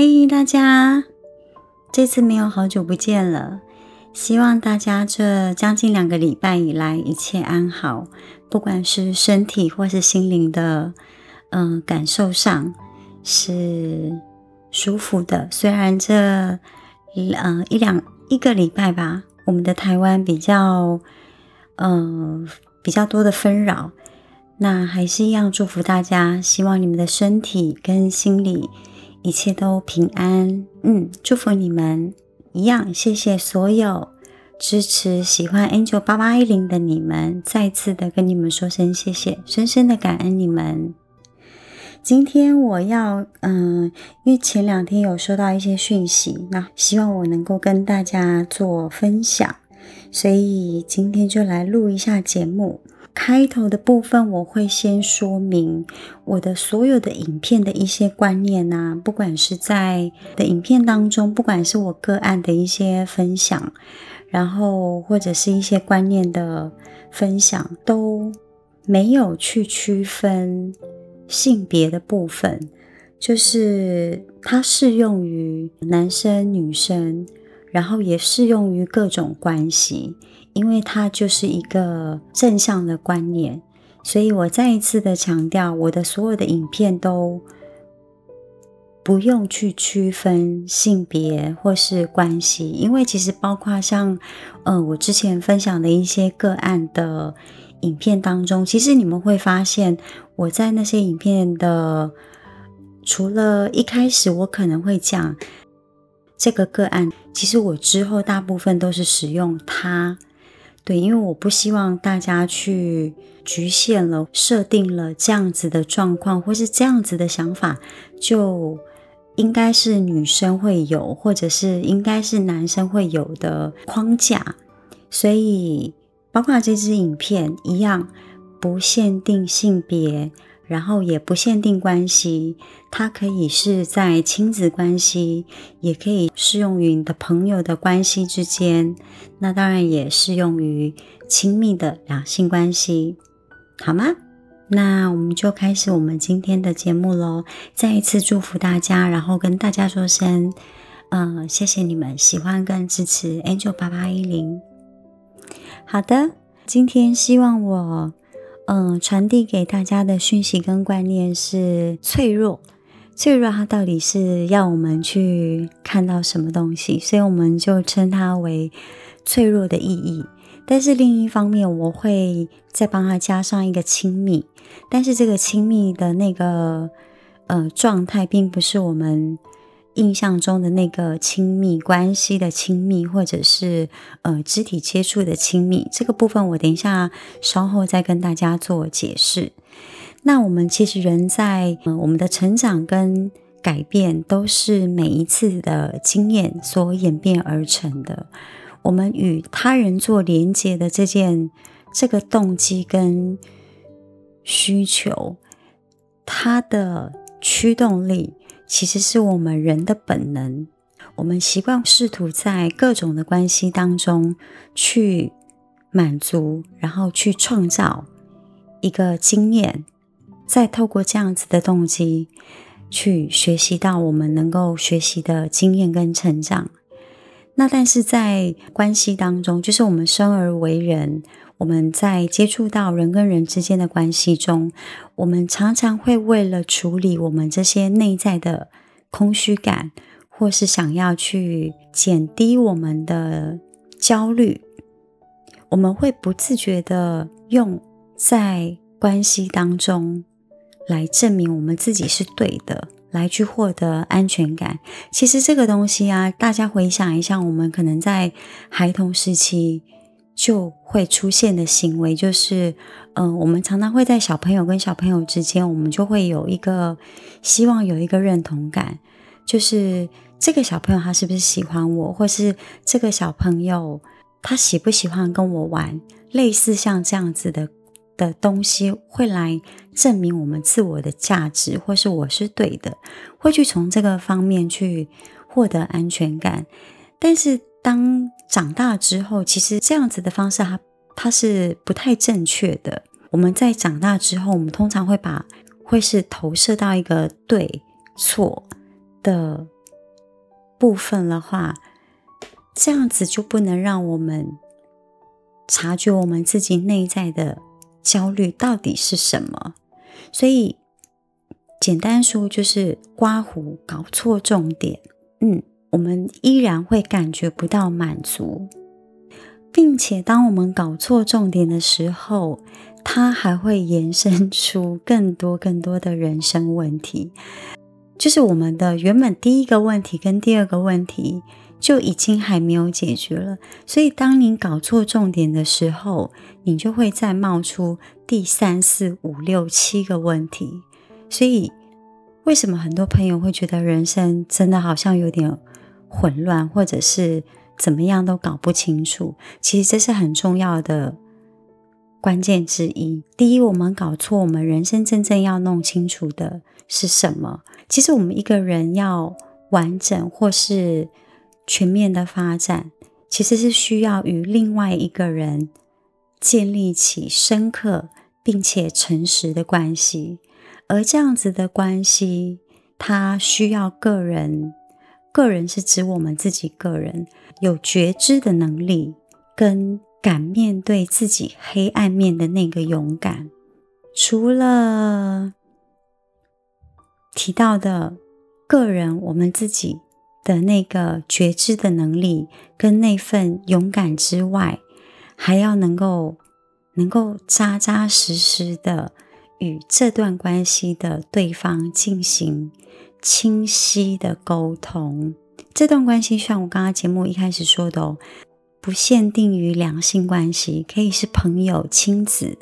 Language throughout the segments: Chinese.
嗨，大家！这次没有好久不见了，希望大家这将近两个礼拜以来一切安好，不管是身体或是心灵的，嗯，感受上是舒服的。虽然这，嗯，一两一个礼拜吧，我们的台湾比较，嗯，比较多的纷扰，那还是一样祝福大家，希望你们的身体跟心理。一切都平安，嗯，祝福你们一样。谢谢所有支持、喜欢 Angel 八八一零的你们，再次的跟你们说声谢谢，深深的感恩你们。今天我要，嗯，因为前两天有收到一些讯息，那希望我能够跟大家做分享，所以今天就来录一下节目。开头的部分我会先说明我的所有的影片的一些观念呐，不管是在的影片当中，不管是我个案的一些分享，然后或者是一些观念的分享，都没有去区分性别的部分，就是它适用于男生女生，然后也适用于各种关系。因为它就是一个正向的观念，所以我再一次的强调，我的所有的影片都不用去区分性别或是关系，因为其实包括像，呃，我之前分享的一些个案的影片当中，其实你们会发现，我在那些影片的，除了一开始我可能会讲这个个案，其实我之后大部分都是使用它。对，因为我不希望大家去局限了、设定了这样子的状况，或是这样子的想法，就应该是女生会有，或者是应该是男生会有的框架。所以，包括这支影片一样，不限定性别。然后也不限定关系，它可以是在亲子关系，也可以适用于你的朋友的关系之间，那当然也适用于亲密的两性关系，好吗？那我们就开始我们今天的节目喽。再一次祝福大家，然后跟大家说声，嗯，谢谢你们喜欢跟支持 Angel 八八一零。好的，今天希望我。嗯，传递给大家的讯息跟观念是脆弱，脆弱它到底是要我们去看到什么东西？所以我们就称它为脆弱的意义。但是另一方面，我会再帮它加上一个亲密，但是这个亲密的那个呃状态，并不是我们。印象中的那个亲密关系的亲密，或者是呃肢体接触的亲密，这个部分我等一下稍后再跟大家做解释。那我们其实人在呃我们的成长跟改变，都是每一次的经验所演变而成的。我们与他人做连接的这件这个动机跟需求，它的驱动力。其实是我们人的本能，我们习惯试图在各种的关系当中去满足，然后去创造一个经验，再透过这样子的动机去学习到我们能够学习的经验跟成长。那但是在关系当中，就是我们生而为人。我们在接触到人跟人之间的关系中，我们常常会为了处理我们这些内在的空虚感，或是想要去减低我们的焦虑，我们会不自觉的用在关系当中来证明我们自己是对的，来去获得安全感。其实这个东西啊，大家回想一下，我们可能在孩童时期。就会出现的行为就是，嗯，我们常常会在小朋友跟小朋友之间，我们就会有一个希望有一个认同感，就是这个小朋友他是不是喜欢我，或是这个小朋友他喜不喜欢跟我玩，类似像这样子的的东西，会来证明我们自我的价值，或是我是对的，会去从这个方面去获得安全感，但是。当长大之后，其实这样子的方式，它它是不太正确的。我们在长大之后，我们通常会把会是投射到一个对错的部分的话，这样子就不能让我们察觉我们自己内在的焦虑到底是什么。所以简单说就是刮胡搞错重点，嗯，我们依然会感觉不到满足，并且当我们搞错重点的时候。它还会延伸出更多更多的人生问题，就是我们的原本第一个问题跟第二个问题就已经还没有解决了，所以当你搞错重点的时候，你就会再冒出第三四五六七个问题。所以为什么很多朋友会觉得人生真的好像有点混乱，或者是怎么样都搞不清楚？其实这是很重要的。关键之一，第一，我们搞错，我们人生真正要弄清楚的是什么？其实，我们一个人要完整或是全面的发展，其实是需要与另外一个人建立起深刻并且诚实的关系。而这样子的关系，它需要个人，个人是指我们自己个人有觉知的能力跟。敢面对自己黑暗面的那个勇敢，除了提到的个人，我们自己的那个觉知的能力跟那份勇敢之外，还要能够能够扎扎实实的与这段关系的对方进行清晰的沟通。这段关系像我刚刚节目一开始说的哦。不限定于两性关系，可以是朋友、亲子，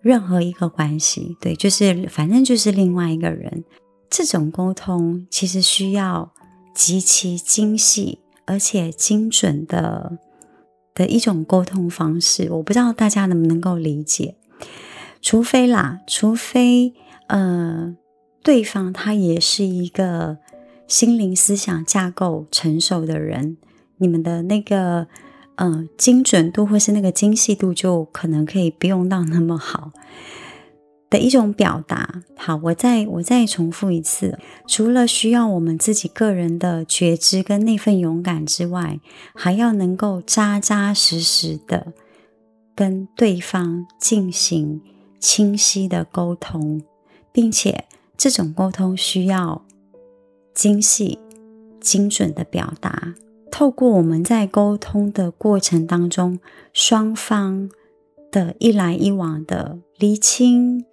任何一个关系。对，就是反正就是另外一个人。这种沟通其实需要极其精细而且精准的的一种沟通方式。我不知道大家能不能够理解。除非啦，除非呃，对方他也是一个心灵思想架构成熟的人。你们的那个，嗯，精准度或是那个精细度，就可能可以不用到那么好的一种表达。好，我再我再重复一次，除了需要我们自己个人的觉知跟那份勇敢之外，还要能够扎扎实实的跟对方进行清晰的沟通，并且这种沟通需要精细、精准的表达。透过我们在沟通的过程当中，双方的一来一往的厘清，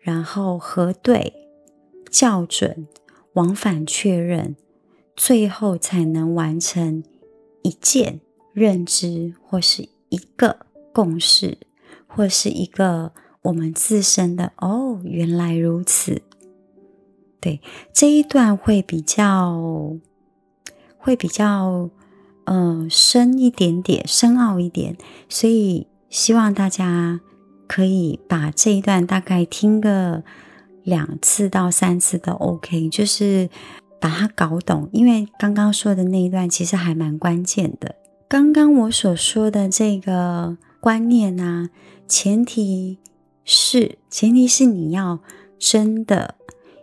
然后核对、校准、往返确认，最后才能完成一件认知，或是一个共识，或是一个我们自身的哦，原来如此。对这一段会比较。会比较，呃，深一点点，深奥一点，所以希望大家可以把这一段大概听个两次到三次都 OK，就是把它搞懂。因为刚刚说的那一段其实还蛮关键的。刚刚我所说的这个观念呢，前提是前提是你要真的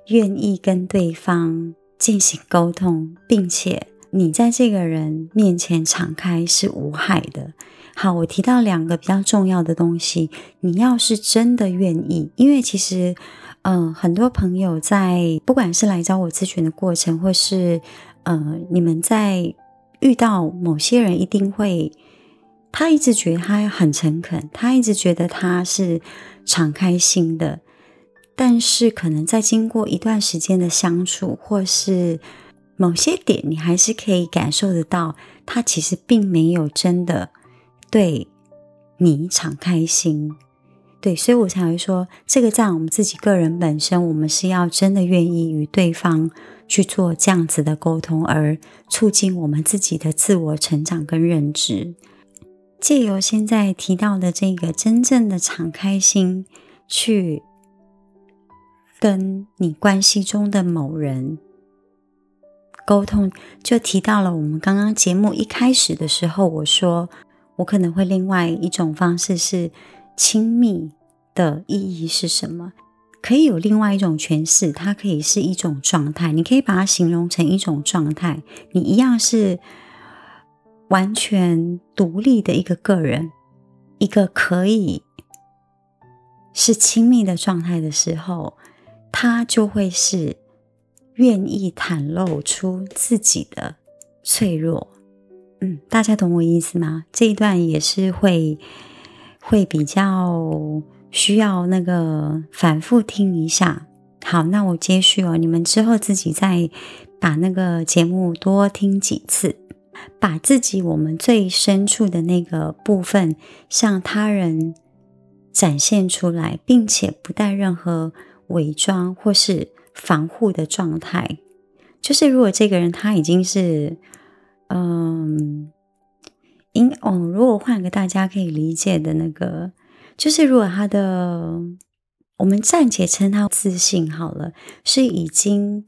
愿意跟对方进行沟通，并且。你在这个人面前敞开是无害的。好，我提到两个比较重要的东西。你要是真的愿意，因为其实，嗯，很多朋友在不管是来找我咨询的过程，或是呃，你们在遇到某些人，一定会，他一直觉得他很诚恳，他一直觉得他是敞开心的，但是可能在经过一段时间的相处，或是。某些点，你还是可以感受得到，他其实并没有真的对你敞开心，对，所以我才会说，这个在我们自己个人本身，我们是要真的愿意与对方去做这样子的沟通，而促进我们自己的自我成长跟认知，借由现在提到的这个真正的敞开心，去跟你关系中的某人。沟通就提到了我们刚刚节目一开始的时候，我说我可能会另外一种方式是亲密的意义是什么？可以有另外一种诠释，它可以是一种状态，你可以把它形容成一种状态，你一样是完全独立的一个个人，一个可以是亲密的状态的时候，他就会是愿意袒露出自己的脆弱。嗯，大家懂我意思吗？这一段也是会会比较需要那个反复听一下。好，那我接续哦，你们之后自己再把那个节目多听几次，把自己我们最深处的那个部分向他人展现出来，并且不带任何伪装或是防护的状态。就是如果这个人他已经是。嗯，因哦，如果换个大家可以理解的那个，就是如果他的，我们暂且称他自信好了，是已经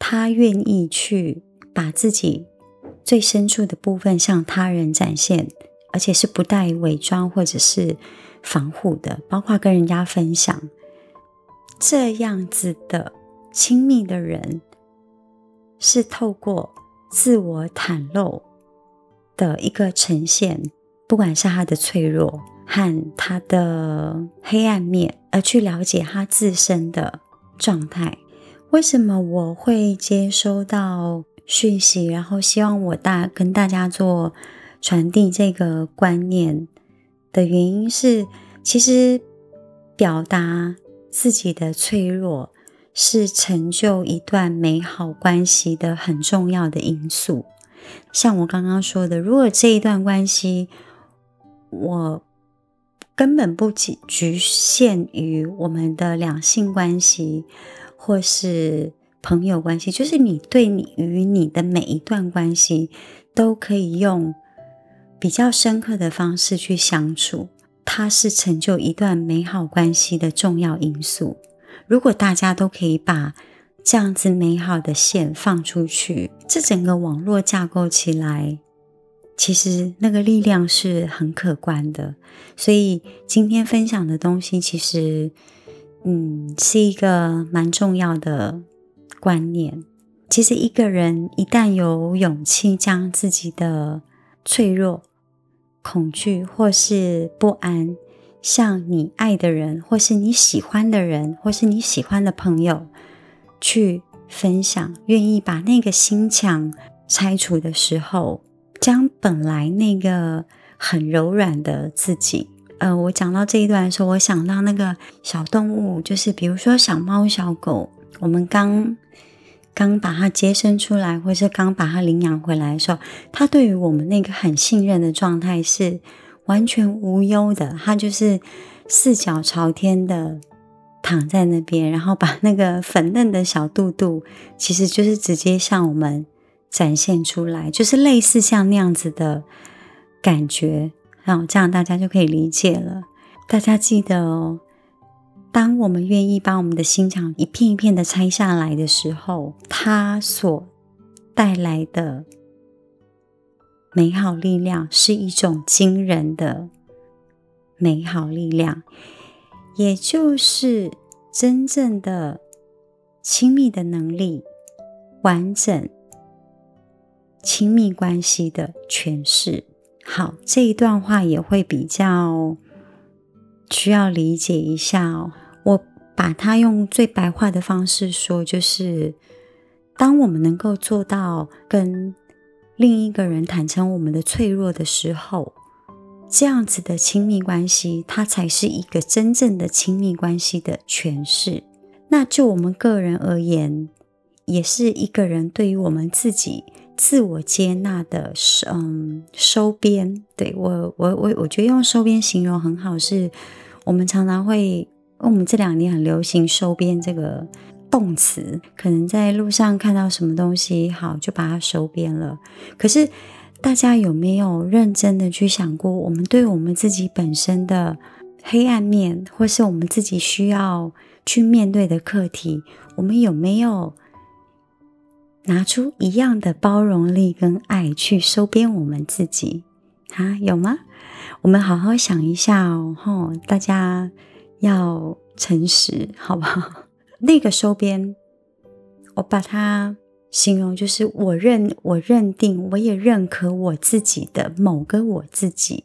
他愿意去把自己最深处的部分向他人展现，而且是不带伪装或者是防护的，包括跟人家分享这样子的亲密的人，是透过。自我袒露的一个呈现，不管是他的脆弱和他的黑暗面，而去了解他自身的状态。为什么我会接收到讯息，然后希望我大跟大家做传递这个观念的原因是，其实表达自己的脆弱。是成就一段美好关系的很重要的因素。像我刚刚说的，如果这一段关系，我根本不局局限于我们的两性关系，或是朋友关系，就是你对你与你的每一段关系，都可以用比较深刻的方式去相处，它是成就一段美好关系的重要因素。如果大家都可以把这样子美好的线放出去，这整个网络架构起来，其实那个力量是很可观的。所以今天分享的东西，其实嗯是一个蛮重要的观念。其实一个人一旦有勇气将自己的脆弱、恐惧或是不安，向你爱的人，或是你喜欢的人，或是你喜欢的朋友去分享，愿意把那个心墙拆除的时候，将本来那个很柔软的自己，呃，我讲到这一段的时候，我想到那个小动物，就是比如说小猫、小狗，我们刚刚把它接生出来，或是刚把它领养回来的时候，它对于我们那个很信任的状态是。完全无忧的，它就是四脚朝天的躺在那边，然后把那个粉嫩的小肚肚，其实就是直接向我们展现出来，就是类似像那样子的感觉，然后这样大家就可以理解了。大家记得哦，当我们愿意把我们的心墙一片一片的拆下来的时候，它所带来的。美好力量是一种惊人的美好力量，也就是真正的亲密的能力，完整亲密关系的诠释。好，这一段话也会比较需要理解一下哦。把它用最白话的方式说，就是当我们能够做到跟。另一个人坦诚我们的脆弱的时候，这样子的亲密关系，它才是一个真正的亲密关系的诠释。那就我们个人而言，也是一个人对于我们自己自我接纳的，嗯，收编。对我，我，我，我觉得用收编形容很好，是我们常常会，我们这两年很流行收编这个。动词可能在路上看到什么东西好，就把它收编了。可是大家有没有认真的去想过，我们对我们自己本身的黑暗面，或是我们自己需要去面对的课题，我们有没有拿出一样的包容力跟爱去收编我们自己啊？有吗？我们好好想一下哦，大家要诚实，好不好？那个收编，我把它形容就是我认我认定，我也认可我自己的某个我自己，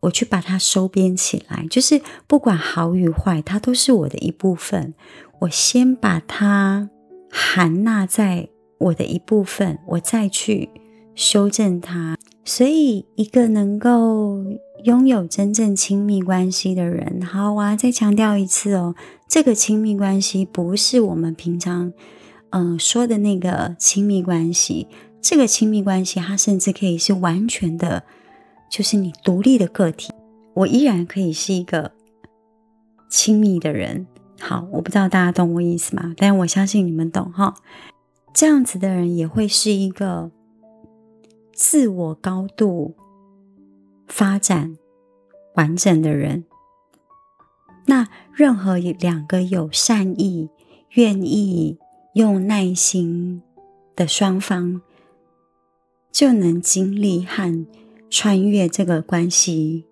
我去把它收编起来，就是不管好与坏，它都是我的一部分。我先把它含纳在我的一部分，我再去修正它。所以，一个能够拥有真正亲密关系的人，好啊！再强调一次哦，这个亲密关系不是我们平常嗯说的那个亲密关系。这个亲密关系，它甚至可以是完全的，就是你独立的个体。我依然可以是一个亲密的人。好，我不知道大家懂我意思吗？但我相信你们懂哈。这样子的人也会是一个。自我高度发展完整的人，那任何两个有善意、愿意用耐心的双方，就能经历和穿越这个关系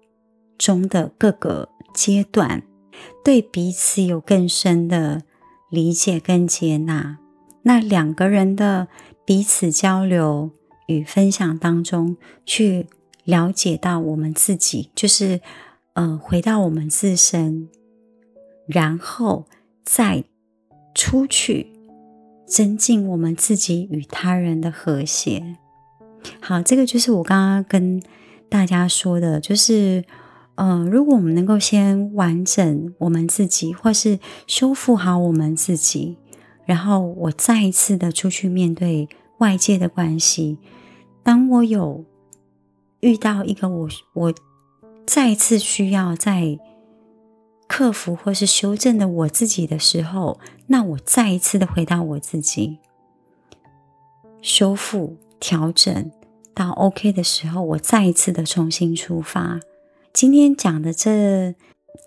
中的各个阶段，对彼此有更深的理解跟接纳。那两个人的彼此交流。与分享当中，去了解到我们自己，就是呃，回到我们自身，然后再出去增进我们自己与他人的和谐。好，这个就是我刚刚跟大家说的，就是呃，如果我们能够先完整我们自己，或是修复好我们自己，然后我再一次的出去面对外界的关系。当我有遇到一个我我再次需要在克服或是修正的我自己的时候，那我再一次的回到我自己，修复调整到 OK 的时候，我再一次的重新出发。今天讲的这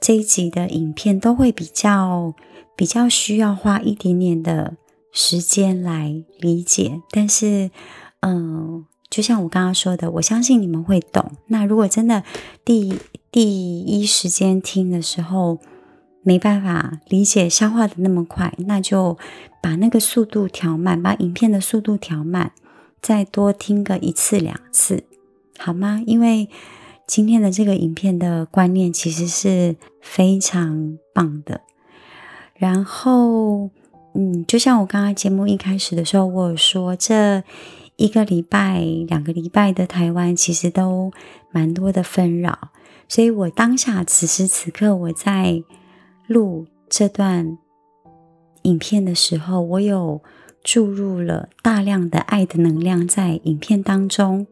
这一集的影片都会比较比较需要花一点点的时间来理解，但是嗯。就像我刚刚说的，我相信你们会懂。那如果真的第第一时间听的时候没办法理解消化的那么快，那就把那个速度调慢，把影片的速度调慢，再多听个一次两次，好吗？因为今天的这个影片的观念其实是非常棒的。然后，嗯，就像我刚刚节目一开始的时候，我有说这。一个礼拜、两个礼拜的台湾，其实都蛮多的纷扰，所以我当下此时此刻我在录这段影片的时候，我有注入了大量的爱的能量在影片当中，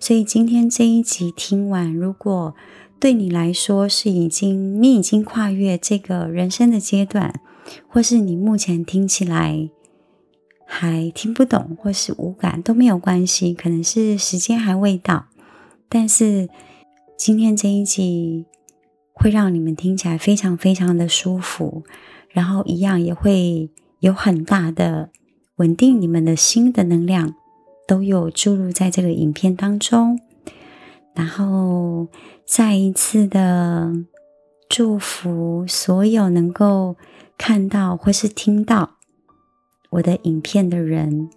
所以今天这一集听完，如果对你来说是已经你已经跨越这个人生的阶段，或是你目前听起来。还听不懂或是无感都没有关系，可能是时间还未到。但是今天这一集会让你们听起来非常非常的舒服，然后一样也会有很大的稳定你们的心的能量，都有注入在这个影片当中。然后再一次的祝福所有能够看到或是听到。我的影片的人，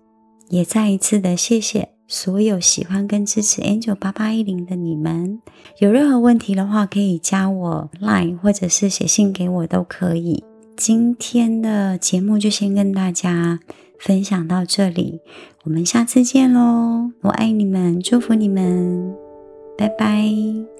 也再一次的谢谢所有喜欢跟支持 Angel 八八一零的你们。有任何问题的话，可以加我 Line 或者是写信给我都可以。今天的节目就先跟大家分享到这里，我们下次见喽！我爱你们，祝福你们，拜拜。